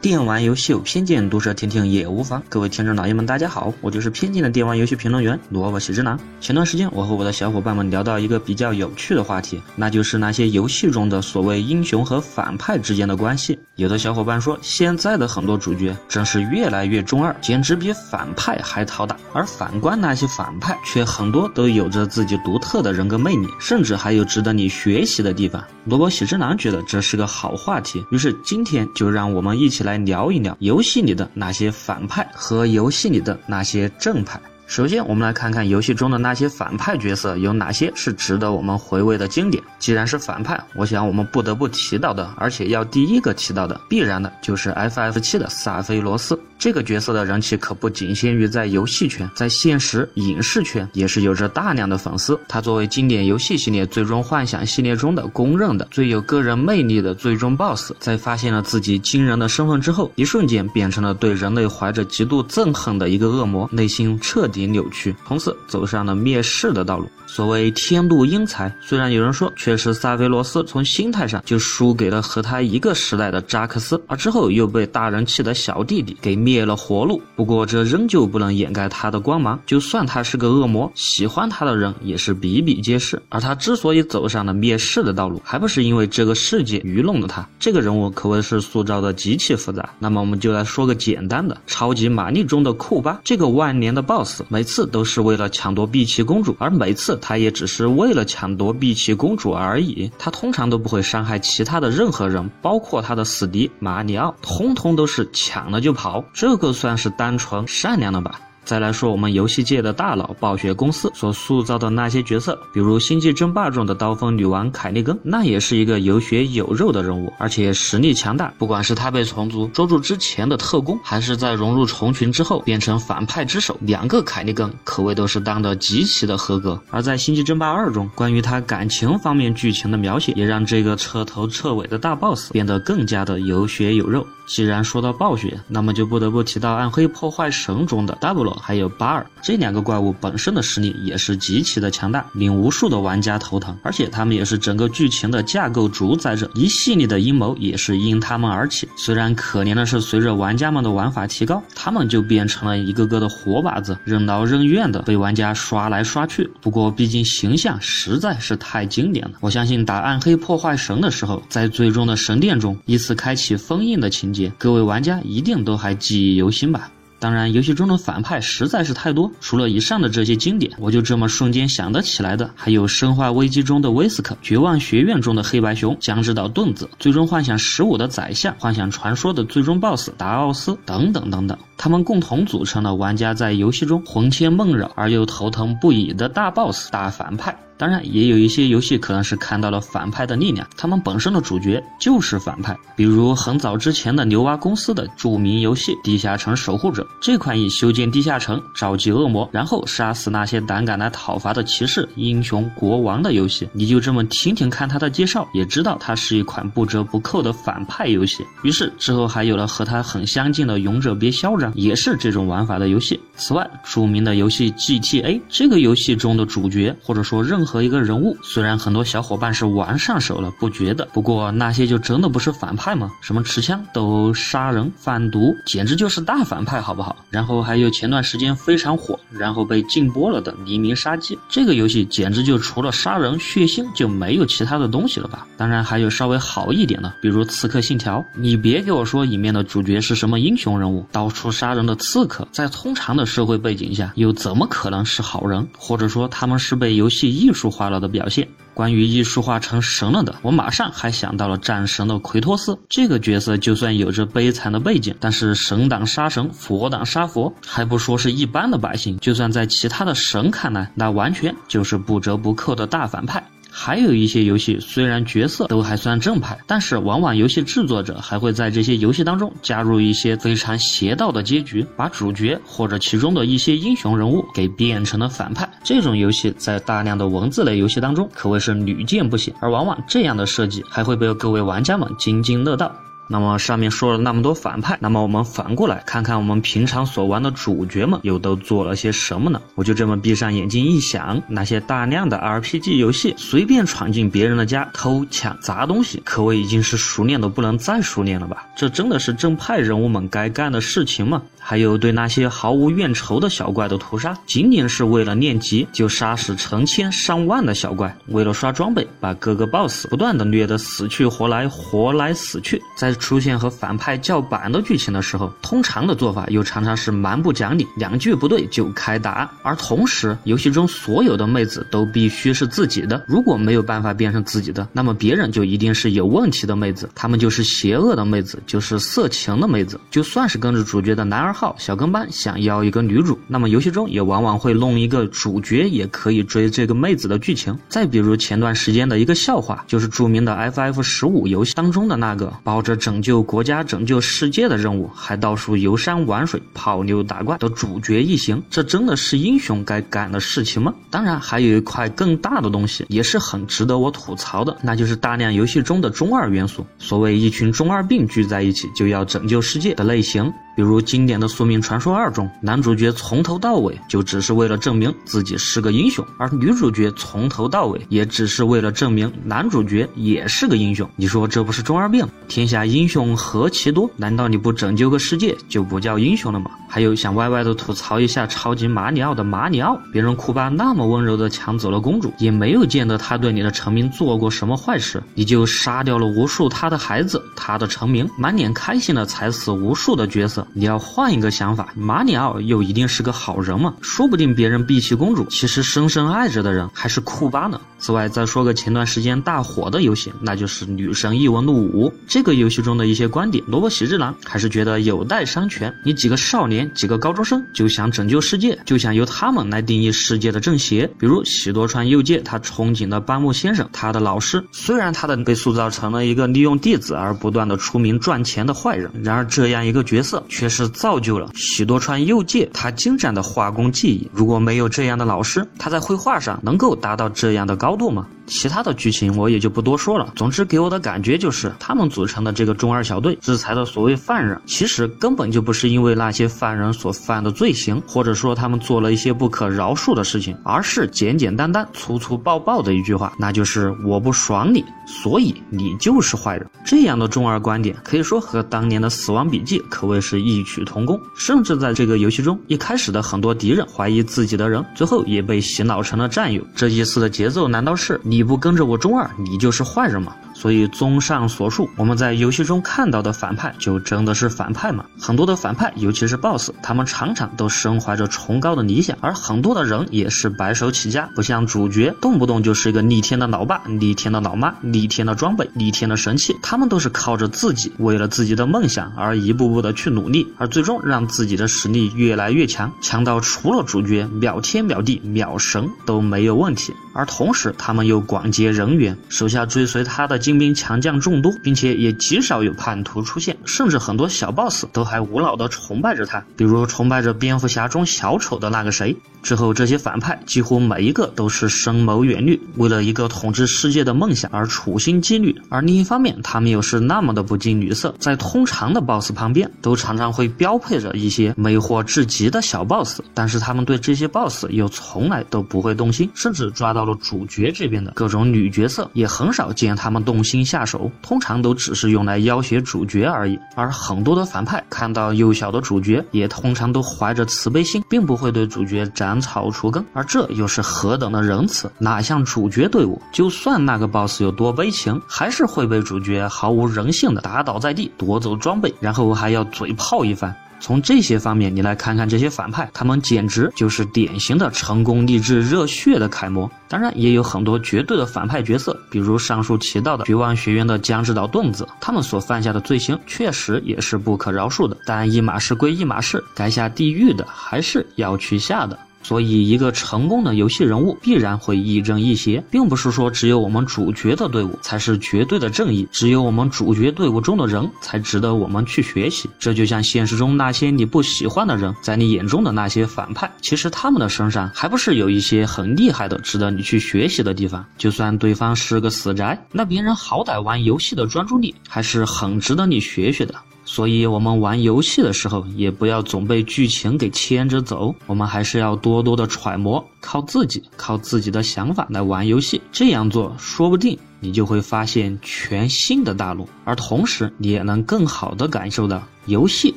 电玩游戏有偏见，毒舌听听也无妨。各位听众老爷们，大家好，我就是偏见的电玩游戏评论员萝卜喜之郎。前段时间，我和我的小伙伴们聊到一个比较有趣的话题，那就是那些游戏中的所谓英雄和反派之间的关系。有的小伙伴说，现在的很多主角真是越来越中二，简直比反派还讨打。而反观那些反派，却很多都有着自己独特的人格魅力，甚至还有值得你学习的地方。萝卜喜之郎觉得这是个好话题，于是今天就让我们一起来。来聊一聊游戏里的那些反派和游戏里的那些正派。首先，我们来看看游戏中的那些反派角色有哪些是值得我们回味的经典。既然是反派，我想我们不得不提到的，而且要第一个提到的，必然的就是 FF 七的萨菲罗斯。这个角色的人气可不仅限于在游戏圈，在现实影视圈也是有着大量的粉丝。他作为经典游戏系列《最终幻想》系列中的公认的最有个人魅力的最终 BOSS，在发现了自己惊人的身份之后，一瞬间变成了对人类怀着极度憎恨的一个恶魔，内心彻底扭曲，从此走上了灭世的道路。所谓天妒英才，虽然有人说确实萨菲罗斯从心态上就输给了和他一个时代的扎克斯，而之后又被大人气的小弟弟给灭灭了活路。不过这仍旧不能掩盖他的光芒，就算他是个恶魔，喜欢他的人也是比比皆是。而他之所以走上了灭世的道路，还不是因为这个世界愚弄了他。这个人物可谓是塑造的极其复杂。那么我们就来说个简单的，超级玛丽中的库巴这个万年的 BOSS，每次都是为了抢夺碧琪公主，而每次。他也只是为了抢夺碧琪公主而已，他通常都不会伤害其他的任何人，包括他的死敌马里奥，通通都是抢了就跑，这个算是单纯善良了吧？再来说我们游戏界的大佬暴雪公司所塑造的那些角色，比如《星际争霸》中的刀锋女王凯利根，那也是一个有血有肉的人物，而且实力强大。不管是他被虫族捉住之前的特工，还是在融入虫群之后变成反派之首，两个凯利根可谓都是当得极其的合格。而在《星际争霸二》中，关于他感情方面剧情的描写，也让这个彻头彻尾的大 boss 变得更加的有血有肉。既然说到暴雪，那么就不得不提到《暗黑破坏神》中的 Double 还有巴尔这两个怪物本身的实力也是极其的强大，令无数的玩家头疼。而且他们也是整个剧情的架构主宰者，一系列的阴谋也是因他们而起。虽然可怜的是，随着玩家们的玩法提高，他们就变成了一个个的活靶子，任劳任怨的被玩家刷来刷去。不过毕竟形象实在是太经典了，我相信打《暗黑破坏神》的时候，在最终的神殿中依次开启封印的情节。各位玩家一定都还记忆犹新吧？当然，游戏中的反派实在是太多，除了以上的这些经典，我就这么瞬间想得起来的，还有《生化危机》中的威斯克，《绝望学院》中的黑白熊、江之岛盾子，《最终幻想十五》的宰相，《幻想传说》的最终 BOSS 达奥斯等等等等，他们共同组成了玩家在游戏中魂牵梦绕而又头疼不已的大 BOSS 大反派。当然，也有一些游戏可能是看到了反派的力量，他们本身的主角就是反派。比如很早之前的牛蛙公司的著名游戏《地下城守护者》，这款以修建地下城、召集恶魔，然后杀死那些胆敢来讨伐的骑士、英雄、国王的游戏。你就这么听听看它的介绍，也知道它是一款不折不扣的反派游戏。于是之后还有了和它很相近的《勇者别嚣张》，也是这种玩法的游戏。此外，著名的游戏 GTA 这个游戏中的主角，或者说任何一个人物，虽然很多小伙伴是玩上手了，不觉得，不过那些就真的不是反派吗？什么持枪、都杀人、贩毒，简直就是大反派，好不好？然后还有前段时间非常火，然后被禁播了的《黎明杀机》，这个游戏简直就除了杀人血腥就没有其他的东西了吧？当然还有稍微好一点的，比如《刺客信条》，你别给我说里面的主角是什么英雄人物，到处杀人的刺客，在通常的社会背景下，又怎么可能是好人？或者说他们是被游戏艺术？化了的表现。关于艺术化成神了的，我马上还想到了战神的奎托斯这个角色，就算有着悲惨的背景，但是神挡杀神，佛挡杀佛，还不说是一般的百姓，就算在其他的神看来，那完全就是不折不扣的大反派。还有一些游戏，虽然角色都还算正派，但是往往游戏制作者还会在这些游戏当中加入一些非常邪道的结局，把主角或者其中的一些英雄人物给变成了反派。这种游戏在大量的文字类游戏当中可谓是屡见不鲜，而往往这样的设计还会被各位玩家们津津乐道。那么上面说了那么多反派，那么我们反过来看看我们平常所玩的主角们又都做了些什么呢？我就这么闭上眼睛一想，那些大量的 RPG 游戏，随便闯进别人的家偷抢砸东西，可谓已经是熟练的不能再熟练了吧？这真的是正派人物们该干的事情吗？还有对那些毫无怨仇的小怪的屠杀，仅仅是为了练级就杀死成千上万的小怪，为了刷装备把各个 BOSS 不断的虐得死去活来，活来死去。在出现和反派叫板的剧情的时候，通常的做法又常常是蛮不讲理，两句不对就开打。而同时，游戏中所有的妹子都必须是自己的，如果没有办法变成自己的，那么别人就一定是有问题的妹子，他们就是邪恶的妹子，就是色情的妹子。就算是跟着主角的男二。号小跟班想要一个女主，那么游戏中也往往会弄一个主角也可以追这个妹子的剧情。再比如前段时间的一个笑话，就是著名的 FF 十五游戏当中的那个抱着拯救国家、拯救世界的任务，还到处游山玩水、泡妞打怪的主角一行，这真的是英雄该干的事情吗？当然，还有一块更大的东西，也是很值得我吐槽的，那就是大量游戏中的中二元素。所谓一群中二病聚在一起就要拯救世界的类型。比如经典的《宿命传说二》中，男主角从头到尾就只是为了证明自己是个英雄，而女主角从头到尾也只是为了证明男主角也是个英雄。你说这不是中二病？天下英雄何其多，难道你不拯救个世界就不叫英雄了吗？还有想歪歪的吐槽一下超级马里奥的马里奥，别人库巴那么温柔的抢走了公主，也没有见得他对你的臣民做过什么坏事，你就杀掉了无数他的孩子，他的臣民满脸开心的踩死无数的角色。你要换一个想法，马里奥又一定是个好人吗？说不定别人碧琪公主其实深深爱着的人还是库巴呢。此外，再说个前段时间大火的游戏，那就是《女神异闻录五》。这个游戏中的一些观点，萝卜喜之郎还是觉得有待商榷。你几个少年，几个高中生就想拯救世界，就想由他们来定义世界的正邪。比如喜多川佑介，他憧憬的班木先生，他的老师，虽然他的被塑造成了一个利用弟子而不断的出名赚钱的坏人，然而这样一个角色却是造就了喜多川佑介他精湛的画工技艺。如果没有这样的老师，他在绘画上能够达到这样的高度吗？其他的剧情我也就不多说了。总之给我的感觉就是，他们组成的这个中二小队制裁的所谓犯人，其实根本就不是因为那些犯人所犯的罪行，或者说他们做了一些不可饶恕的事情，而是简简单单、粗粗暴暴的一句话，那就是我不爽你，所以你就是坏人。这样的中二观点，可以说和当年的《死亡笔记》可谓是异曲同工。甚至在这个游戏中，一开始的很多敌人怀疑自己的人，最后也被洗脑成了战友。这一次的节奏，难道是你？你不跟着我中二，你就是坏人吗？所以，综上所述，我们在游戏中看到的反派就真的是反派吗？很多的反派，尤其是 BOSS，他们常常都身怀着崇高的理想，而很多的人也是白手起家，不像主角，动不动就是一个逆天的老爸、逆天的老妈、逆天的装备、逆天的神器。他们都是靠着自己，为了自己的梦想而一步步的去努力，而最终让自己的实力越来越强，强到除了主角秒天秒地秒神都没有问题。而同时，他们又广结人缘，手下追随他的。精兵强将众多，并且也极少有叛徒出现，甚至很多小 boss 都还无脑的崇拜着他，比如崇拜着蝙蝠侠中小丑的那个谁。之后，这些反派几乎每一个都是深谋远虑，为了一个统治世界的梦想而处心积虑。而另一方面，他们又是那么的不近女色，在通常的 boss 旁边都常常会标配着一些魅惑至极的小 boss，但是他们对这些 boss 又从来都不会动心，甚至抓到了主角这边的各种女角色，也很少见他们动重新下手，通常都只是用来要挟主角而已。而很多的反派看到幼小的主角，也通常都怀着慈悲心，并不会对主角。斩草除根，而这又是何等的仁慈？哪像主角队伍，就算那个 boss 有多悲情，还是会被主角毫无人性的打倒在地，夺走装备，然后还要嘴炮一番。从这些方面，你来看看这些反派，他们简直就是典型的成功励志热血的楷模。当然，也有很多绝对的反派角色，比如上述提到的绝望学院的江之岛盾子，他们所犯下的罪行确实也是不可饶恕的。但一码事归一码事，该下地狱的还是要去下的。所以，一个成功的游戏人物必然会亦正亦邪，并不是说只有我们主角的队伍才是绝对的正义，只有我们主角队伍中的人才值得我们去学习。这就像现实中那些你不喜欢的人，在你眼中的那些反派，其实他们的身上还不是有一些很厉害的、值得你去学习的地方？就算对方是个死宅，那别人好歹玩游戏的专注力还是很值得你学学的。所以，我们玩游戏的时候，也不要总被剧情给牵着走，我们还是要多多的揣摩，靠自己，靠自己的想法来玩游戏。这样做，说不定你就会发现全新的大陆，而同时，你也能更好的感受到游戏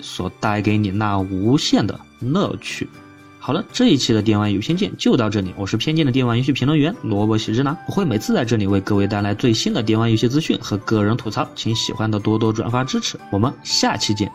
所带给你那无限的乐趣。好了，这一期的电玩有偏见就到这里。我是偏见的电玩游戏评论员萝卜喜之郎，我会每次在这里为各位带来最新的电玩游戏资讯和个人吐槽，请喜欢的多多转发支持。我们下期见。